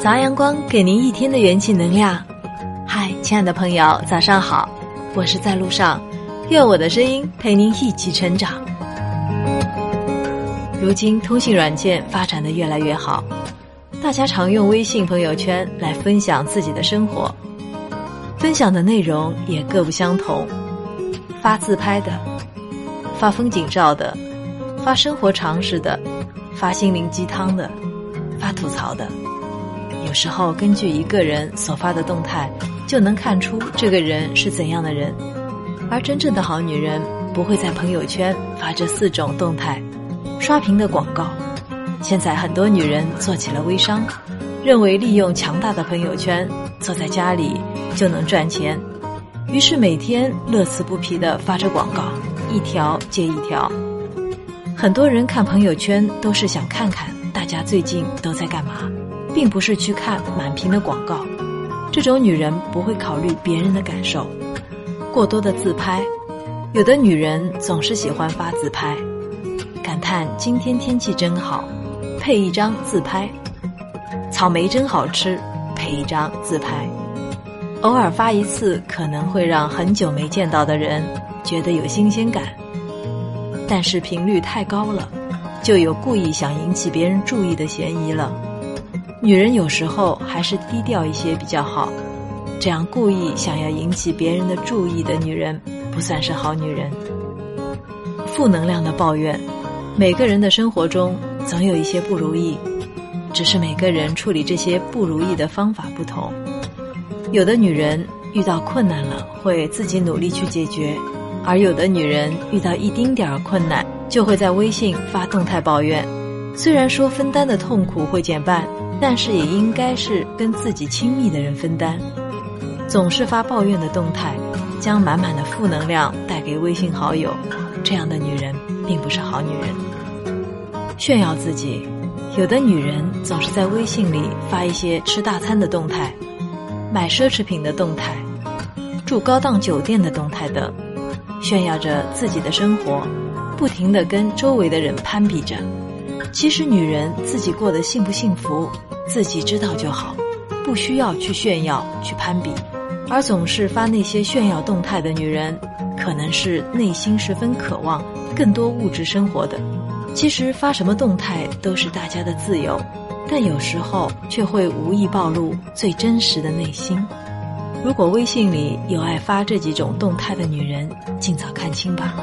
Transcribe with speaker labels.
Speaker 1: 早阳光给您一天的元气能量。嗨，亲爱的朋友，早上好！我是在路上，愿我的声音陪您一起成长。如今通信软件发展的越来越好，大家常用微信朋友圈来分享自己的生活，分享的内容也各不相同。发自拍的，发风景照的，发生活常识的，发心灵鸡汤的，发吐槽的。有时候根据一个人所发的动态，就能看出这个人是怎样的人。而真正的好女人不会在朋友圈发这四种动态，刷屏的广告。现在很多女人做起了微商，认为利用强大的朋友圈，坐在家里就能赚钱，于是每天乐此不疲地发着广告，一条接一条。很多人看朋友圈都是想看看大家最近都在干嘛。并不是去看满屏的广告，这种女人不会考虑别人的感受。过多的自拍，有的女人总是喜欢发自拍，感叹今天天气真好，配一张自拍；草莓真好吃，配一张自拍。偶尔发一次，可能会让很久没见到的人觉得有新鲜感，但是频率太高了，就有故意想引起别人注意的嫌疑了。女人有时候还是低调一些比较好，这样故意想要引起别人的注意的女人，不算是好女人。负能量的抱怨，每个人的生活中总有一些不如意，只是每个人处理这些不如意的方法不同。有的女人遇到困难了会自己努力去解决，而有的女人遇到一丁点儿困难就会在微信发动态抱怨。虽然说分担的痛苦会减半。但是也应该是跟自己亲密的人分担。总是发抱怨的动态，将满满的负能量带给微信好友，这样的女人并不是好女人。炫耀自己，有的女人总是在微信里发一些吃大餐的动态、买奢侈品的动态、住高档酒店的动态等，炫耀着自己的生活，不停的跟周围的人攀比着。其实，女人自己过得幸不幸福？自己知道就好，不需要去炫耀、去攀比，而总是发那些炫耀动态的女人，可能是内心十分渴望更多物质生活的。其实发什么动态都是大家的自由，但有时候却会无意暴露最真实的内心。如果微信里有爱发这几种动态的女人，尽早看清吧。